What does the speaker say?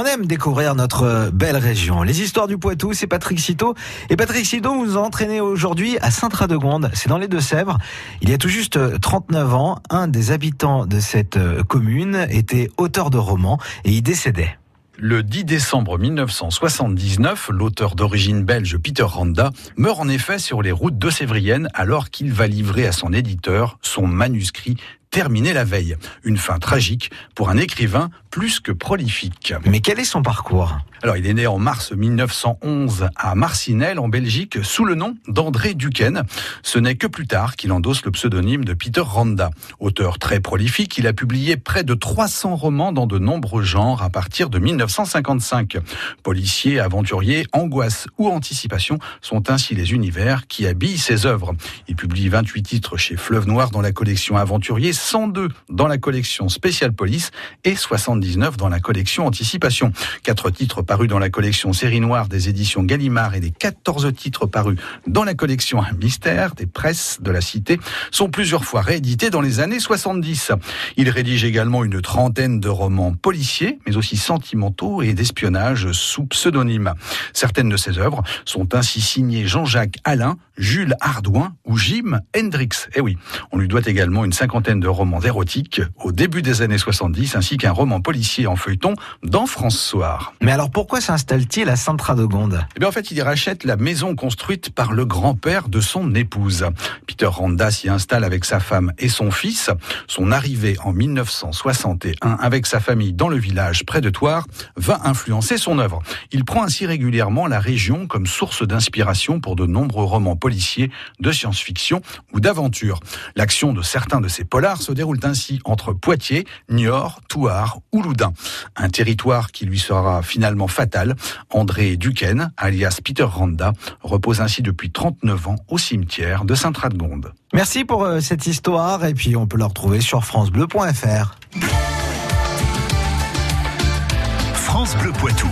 On aime découvrir notre belle région. Les histoires du Poitou, c'est Patrick Citeau. Et Patrick Citeau nous a entraîné aujourd'hui à Saint-Radegonde. C'est dans les Deux-Sèvres. Il y a tout juste 39 ans, un des habitants de cette commune était auteur de romans et il décédait. Le 10 décembre 1979, l'auteur d'origine belge Peter Randa meurt en effet sur les routes de Sévrienne alors qu'il va livrer à son éditeur son manuscrit terminé la veille. Une fin tragique pour un écrivain plus que prolifique. Mais quel est son parcours? Alors, il est né en mars 1911 à Marcinelle, en Belgique, sous le nom d'André Duquesne. Ce n'est que plus tard qu'il endosse le pseudonyme de Peter Randa. Auteur très prolifique, il a publié près de 300 romans dans de nombreux genres à partir de 1955. Policiers, aventuriers, angoisse ou anticipation sont ainsi les univers qui habillent ses œuvres. Il publie 28 titres chez Fleuve Noir dans la collection Aventurier, 102 dans la collection Spécial Police et 79 dans la collection Anticipation. Quatre titres parus dans la collection Série Noire des éditions Gallimard et les 14 titres parus dans la collection Mystère des presses de la Cité sont plusieurs fois réédités dans les années 70. Il rédige également une trentaine de romans policiers, mais aussi sentimentaux et d'espionnage sous pseudonyme. Certaines de ses œuvres sont ainsi signées Jean-Jacques Alain, Jules Ardouin ou Jim Hendrix. Eh oui, on lui doit également une cinquantaine de romans érotiques au début des années 70 ainsi qu'un roman en feuilleton dans France Soir. Mais alors pourquoi s'installe-t-il à Saint-Radegonde Eh bien en fait, il y rachète la maison construite par le grand-père de son épouse. Peter Randa s'y installe avec sa femme et son fils. Son arrivée en 1961 avec sa famille dans le village près de Toire va influencer son œuvre. Il prend ainsi régulièrement la région comme source d'inspiration pour de nombreux romans policiers, de science-fiction ou d'aventure. L'action de certains de ces polars se déroule ainsi entre Poitiers, Niort, Thouars ou Un territoire qui lui sera finalement fatal. André Duquesne, alias Peter Randa, repose ainsi depuis 39 ans au cimetière de Saint-Radegonde. Merci pour euh, cette histoire et puis on peut la retrouver sur francebleu.fr. France Bleu Poitou.